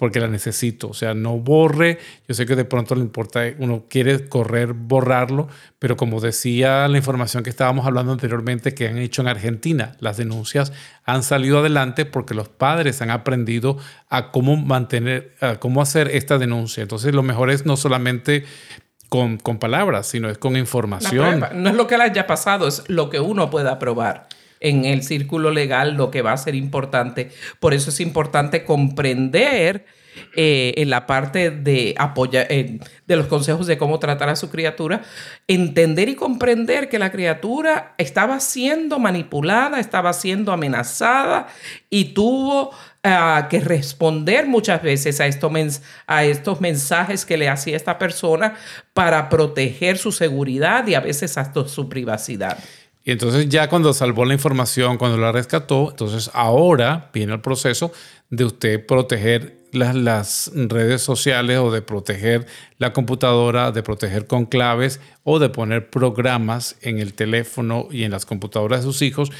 porque la necesito. O sea, no borre. Yo sé que de pronto le importa, uno quiere correr, borrarlo, pero como decía la información que estábamos hablando anteriormente que han hecho en Argentina, las denuncias han salido adelante porque los padres han aprendido a cómo mantener, a cómo hacer esta denuncia. Entonces, lo mejor es no solamente con, con palabras, sino es con información. No es lo que le haya pasado, es lo que uno pueda probar en el círculo legal lo que va a ser importante. Por eso es importante comprender eh, en la parte de eh, de los consejos de cómo tratar a su criatura, entender y comprender que la criatura estaba siendo manipulada, estaba siendo amenazada y tuvo ah, que responder muchas veces a, a estos mensajes que le hacía esta persona para proteger su seguridad y a veces hasta su privacidad. Y entonces ya cuando salvó la información, cuando la rescató, entonces ahora viene el proceso de usted proteger las, las, redes sociales o de proteger la computadora, de proteger con claves o de poner programas en el teléfono y en las computadoras de sus hijos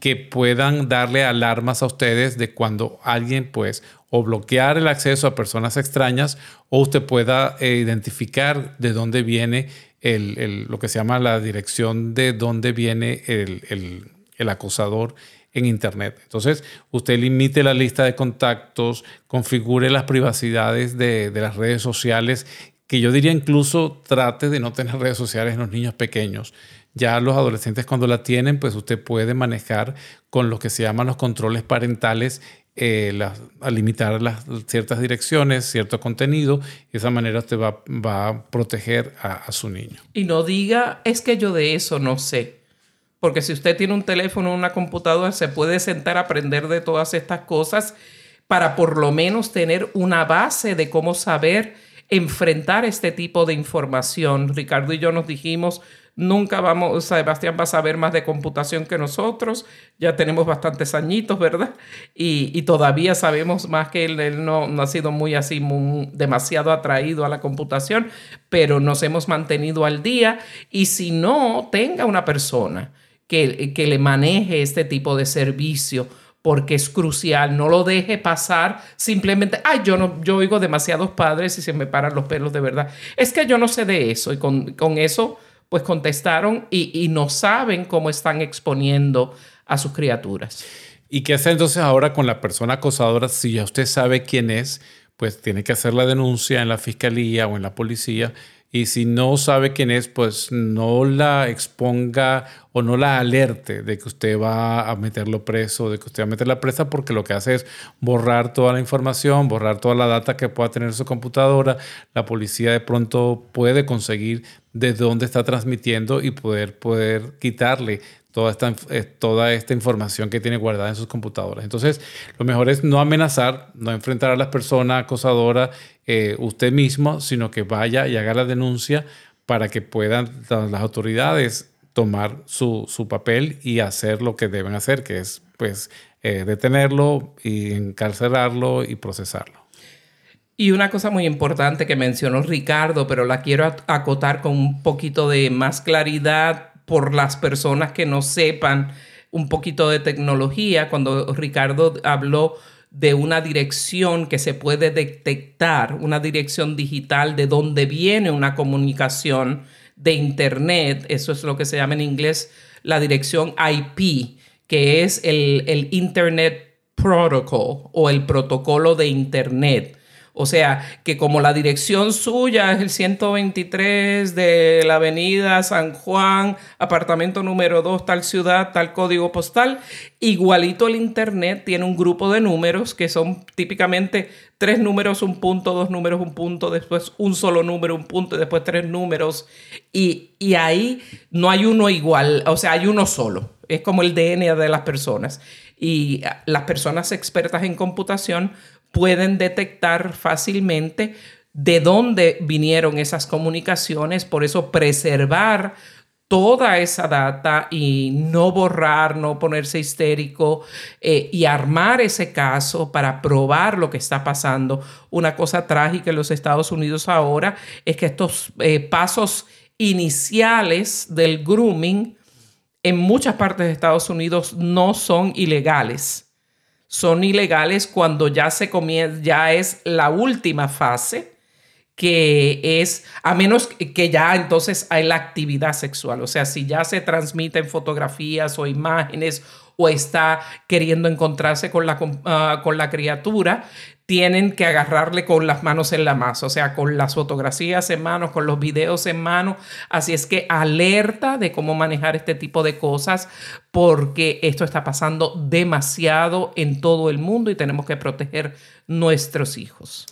que puedan darle alarmas a ustedes de cuando alguien pues o bloquear el acceso a personas extrañas o usted pueda eh, identificar de dónde viene lo que se llama la dirección de dónde viene el, acosador en Internet. Entonces, usted limite la lista de contactos, configure las privacidades de, de, las redes sociales, que yo diría incluso trate de no tener redes sociales en los niños pequeños. Ya los adolescentes cuando la tienen, pues usted puede manejar con lo que se llaman los controles parentales eh, a limitar las ciertas direcciones, cierto contenido, y de esa manera usted va, va a proteger a, su niño. Y no diga, es que yo de eso no sé. Porque si usted tiene un teléfono o una computadora, se puede sentar a aprender de todas estas cosas para por lo menos tener una base de cómo saber enfrentar este tipo de información. Ricardo y yo nos dijimos, Nunca vamos, Sebastián va a saber más de computación que nosotros, ya tenemos bastantes añitos, ¿verdad? Y, todavía sabemos más que él, no, ha sido muy así, demasiado atraído a la computación, pero nos hemos mantenido al día y si no, tenga una persona que, que le maneje este tipo de servicio porque es crucial, no lo deje pasar simplemente, ay, yo no, yo oigo demasiados padres y se me paran los pelos de verdad. Es que yo no sé de eso y con, con eso pues contestaron y, no saben cómo están exponiendo a sus criaturas. ¿Y qué hacer entonces ahora con la persona acosadora? Si ya usted sabe quién es, pues tiene que hacer la denuncia en la fiscalía o en la policía y si no sabe quién es, pues no la exponga o no la alerte de que usted va a meterlo preso, de que usted va a meterla presa, porque lo que hace es borrar toda la información, borrar toda la data que pueda tener su computadora. La policía de pronto puede conseguir de dónde está transmitiendo y poder, poder quitarle toda esta, eh, toda esta información que tiene guardada en sus computadoras. Entonces, lo mejor es no amenazar, no enfrentar a las personas acosadoras eh, usted mismo, sino que vaya y haga la denuncia para que puedan las autoridades tomar su, su papel y hacer lo que deben hacer, que es pues eh, detenerlo y encarcelarlo y procesarlo. Y una cosa muy importante que mencionó Ricardo, pero la quiero acotar con un poquito de más claridad por las personas que no sepan un poquito de tecnología. Cuando Ricardo habló de una dirección que se puede detectar, una dirección digital de dónde viene una comunicación de Internet, eso es lo que se llama en inglés la dirección IP, que es el, el Internet Protocol o el protocolo de Internet. O sea, que como la dirección suya es el 123 de la avenida San Juan, apartamento número 2, tal ciudad, tal código postal, igualito el Internet tiene un grupo de números que son típicamente tres números, un punto, dos números, un punto, después un solo número, un punto y después tres números. Y, y ahí no hay uno igual, o sea, hay uno solo. Es como el DNA de las personas y las personas expertas en computación pueden detectar fácilmente de dónde vinieron esas comunicaciones, por eso preservar toda esa data y no borrar, no ponerse histérico eh, y armar ese caso para probar lo que está pasando. Una cosa trágica en los Estados Unidos ahora es que estos eh, pasos iniciales del grooming en muchas partes de Estados Unidos no son ilegales. Son ilegales cuando ya se comienza, ya es la última fase que es, a menos que ya entonces hay la actividad sexual, o sea, si ya se transmiten fotografías o imágenes o está queriendo encontrarse con la, ah, con la criatura, tienen que agarrarle con las manos en la masa, o sea, con las fotografías en mano, con los videos en mano. Así es que alerta de cómo manejar este tipo de cosas, porque esto está pasando demasiado en todo el mundo y tenemos que proteger nuestros hijos.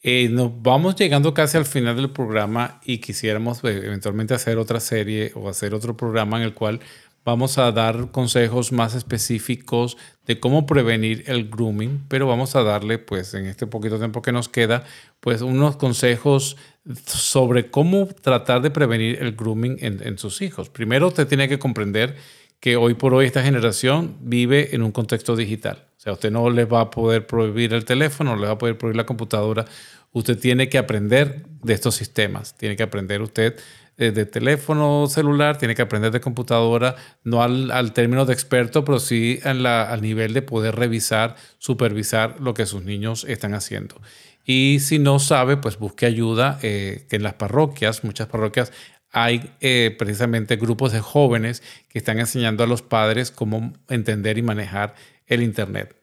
Eh, nos vamos llegando casi al final del programa y quisiéramos eh, eventualmente hacer otra serie o hacer otro programa en el cual vamos a dar consejos más específicos de cómo prevenir el grooming, pero vamos a darle, pues en este poquito tiempo que nos queda, pues unos consejos sobre cómo tratar de prevenir el grooming en, sus hijos. Primero, usted tiene que comprender que hoy por hoy esta generación vive en un contexto digital. O sea, usted no le va a poder prohibir el teléfono, no le va a poder prohibir la computadora. Usted tiene que aprender de estos sistemas. Tiene que aprender usted eh, de teléfono celular, tiene que aprender de computadora, no al, término de experto, pero sí al nivel de poder revisar, supervisar lo que sus niños están haciendo. Y si no sabe, pues busque ayuda, eh, que en las parroquias, muchas parroquias hay eh, precisamente grupos de jóvenes que están enseñando a los padres cómo entender y manejar el Internet.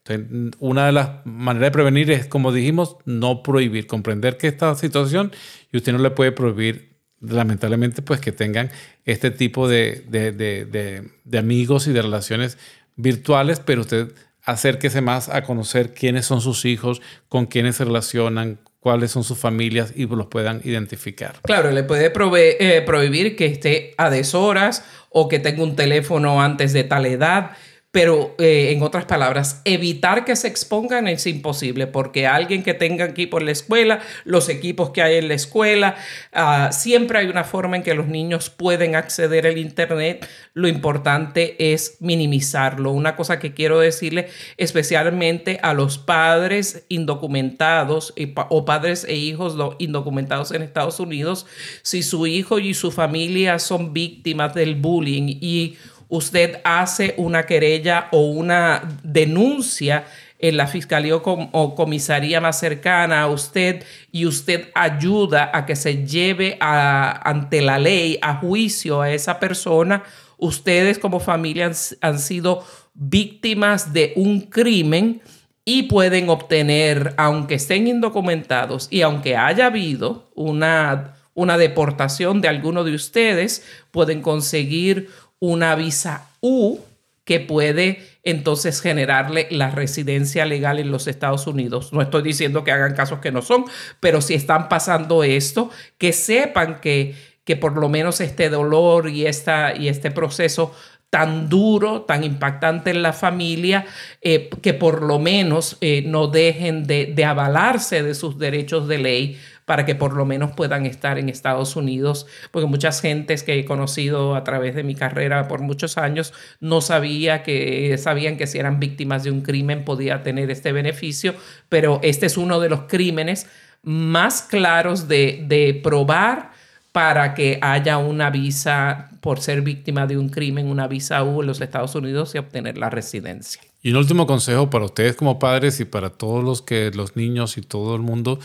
Una de las maneras de prevenir es, como dijimos, no prohibir, comprender que esta situación y usted no le puede prohibir, lamentablemente, pues que tengan este tipo de, de amigos y de relaciones virtuales, pero usted acérquese más a conocer quiénes son sus hijos, con quiénes se relacionan, cuáles son sus familias y los puedan identificar. Claro, le puede eh, prohibir que esté a deshoras o que tenga un teléfono antes de tal edad pero eh, en otras palabras, evitar que se expongan es imposible porque alguien que tenga equipo en la escuela, los equipos que hay en la escuela, ah, siempre hay una forma en que los niños pueden acceder al Internet. Lo importante es minimizarlo. Una cosa que quiero decirle especialmente a los padres indocumentados o padres e hijos indocumentados en Estados Unidos, si su hijo y su familia son víctimas del bullying y usted hace una querella o una denuncia en la fiscalía o, comisaría más cercana a usted y usted ayuda a que se lleve ante la ley a juicio a esa persona, ustedes como familia han, sido víctimas de un crimen y pueden obtener, aunque estén indocumentados y aunque haya habido una, una deportación de alguno de ustedes, pueden conseguir una visa U que puede entonces generarle la residencia legal en los Estados Unidos. No estoy diciendo que hagan casos que no son, pero si están pasando esto, que sepan que, que por lo menos este dolor y, esta, y este proceso tan duro, tan impactante en la familia, eh, que por lo menos eh, no dejen de, de avalarse de sus derechos de ley para que por lo menos puedan estar en Estados Unidos, porque muchas gentes que he conocido a través de mi carrera por muchos años no sabía que sabían que si eran víctimas de un crimen podía tener este beneficio, pero este es uno de los crímenes más claros de, de probar para que haya una visa por ser víctima de un crimen, una visa U en los Estados Unidos y obtener la residencia. Y un último consejo para ustedes como padres y para todos los que los niños y todo el mundo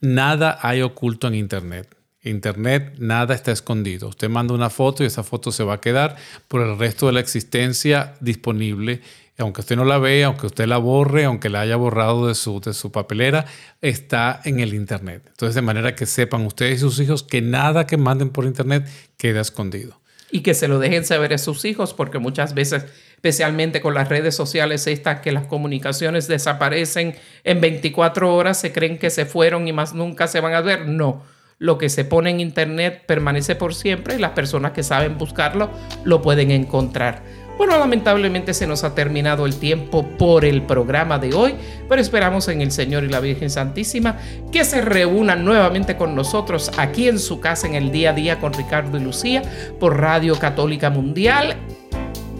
Nada hay oculto en Internet. Internet, nada está escondido. Usted manda una foto y esa foto se va a quedar por el resto de la existencia disponible. Aunque usted no la vea, aunque usted la borre, aunque la haya borrado de su, de su papelera, está en el Internet. Entonces, de manera que sepan ustedes y sus hijos que nada que manden por Internet queda escondido. Y que se lo dejen saber a sus hijos, porque muchas veces especialmente con las redes sociales estas que las comunicaciones desaparecen en 24 horas, se creen que se fueron y más nunca se van a ver. No, lo que se pone en internet permanece por siempre y las personas que saben buscarlo lo pueden encontrar. Bueno, lamentablemente se nos ha terminado el tiempo por el programa de hoy, pero esperamos en el Señor y la Virgen Santísima que se reúnan nuevamente con nosotros aquí en su casa en el día a día con Ricardo y Lucía por Radio Católica Mundial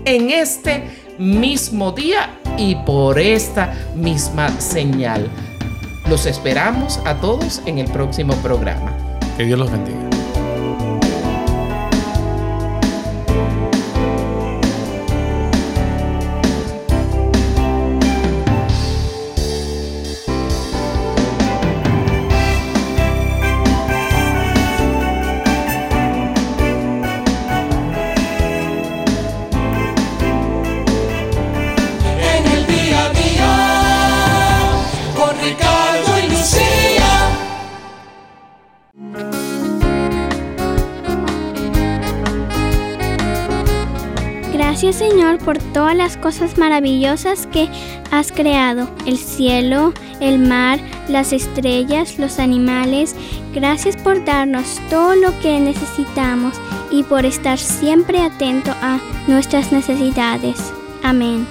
en este mismo día y por esta misma señal. Los esperamos a todos en el próximo programa. Que Dios los bendiga. Por todas las cosas maravillosas que has creado, el cielo, el mar, las estrellas, los animales. Gracias por darnos todo lo que necesitamos y por estar siempre atento a nuestras necesidades. Amén.